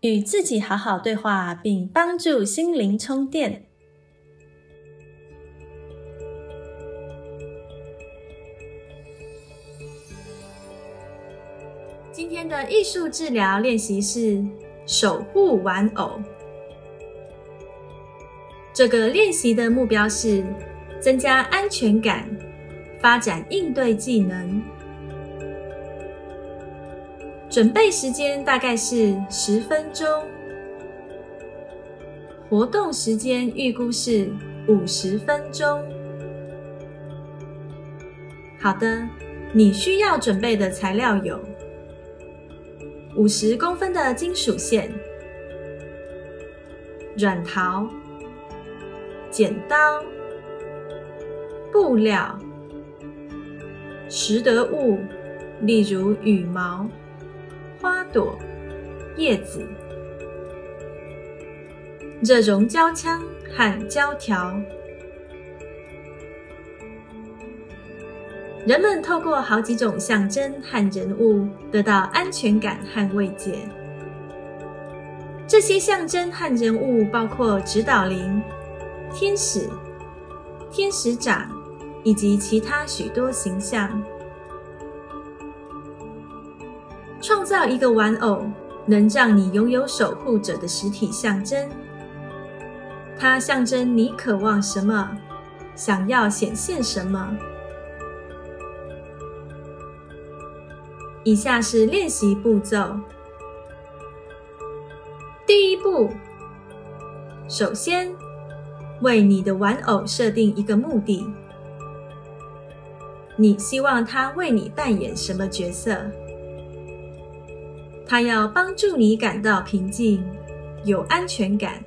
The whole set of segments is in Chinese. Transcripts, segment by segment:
与自己好好对话，并帮助心灵充电。今天的艺术治疗练习是守护玩偶。这个练习的目标是增加安全感。发展应对技能，准备时间大概是十分钟，活动时间预估是五十分钟。好的，你需要准备的材料有五十公分的金属线、软陶、剪刀、布料。拾得物，例如羽毛、花朵、叶子、热熔胶枪和胶条。人们透过好几种象征和人物得到安全感和慰藉。这些象征和人物包括指导灵、天使、天使长。以及其他许多形象，创造一个玩偶，能让你拥有守护者的实体象征。它象征你渴望什么，想要显现什么。以下是练习步骤：第一步，首先为你的玩偶设定一个目的。你希望它为你扮演什么角色？他要帮助你感到平静、有安全感，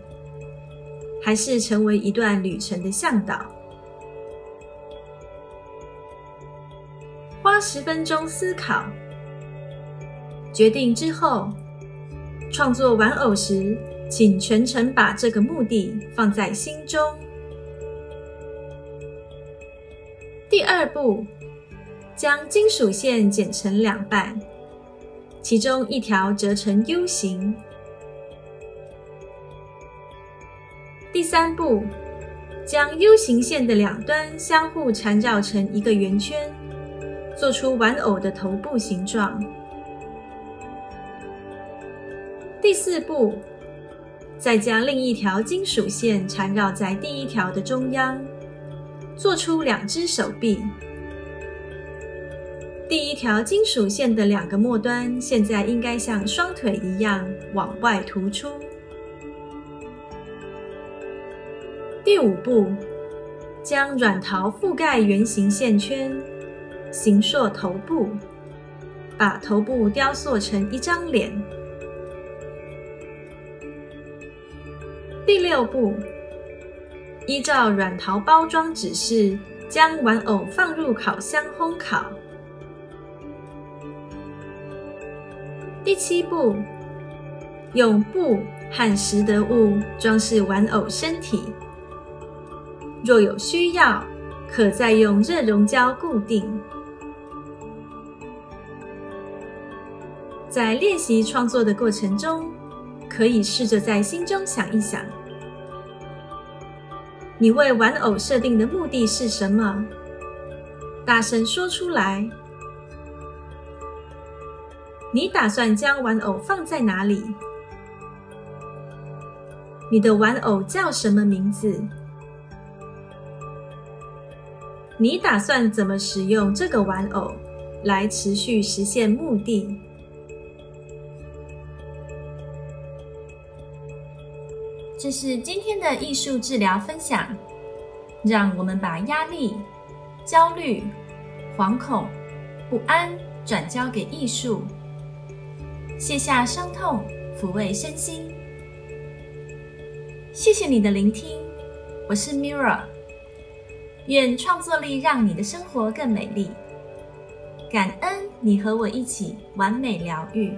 还是成为一段旅程的向导？花十分钟思考，决定之后，创作玩偶时，请全程把这个目的放在心中。第二步。将金属线剪成两半，其中一条折成 U 形。第三步，将 U 型线的两端相互缠绕成一个圆圈，做出玩偶的头部形状。第四步，再将另一条金属线缠绕在第一条的中央，做出两只手臂。第一条金属线的两个末端，现在应该像双腿一样往外突出。第五步，将软陶覆盖圆形线圈，形塑头部，把头部雕塑成一张脸。第六步，依照软陶包装指示，将玩偶放入烤箱烘烤。第七步，用布和拾得物装饰玩偶身体。若有需要，可再用热熔胶固定。在练习创作的过程中，可以试着在心中想一想：你为玩偶设定的目的是什么？大声说出来。你打算将玩偶放在哪里？你的玩偶叫什么名字？你打算怎么使用这个玩偶来持续实现目的？这是今天的艺术治疗分享。让我们把压力、焦虑、惶恐、不安转交给艺术。卸下伤痛，抚慰身心。谢谢你的聆听，我是 Mirror。愿创作力让你的生活更美丽。感恩你和我一起完美疗愈。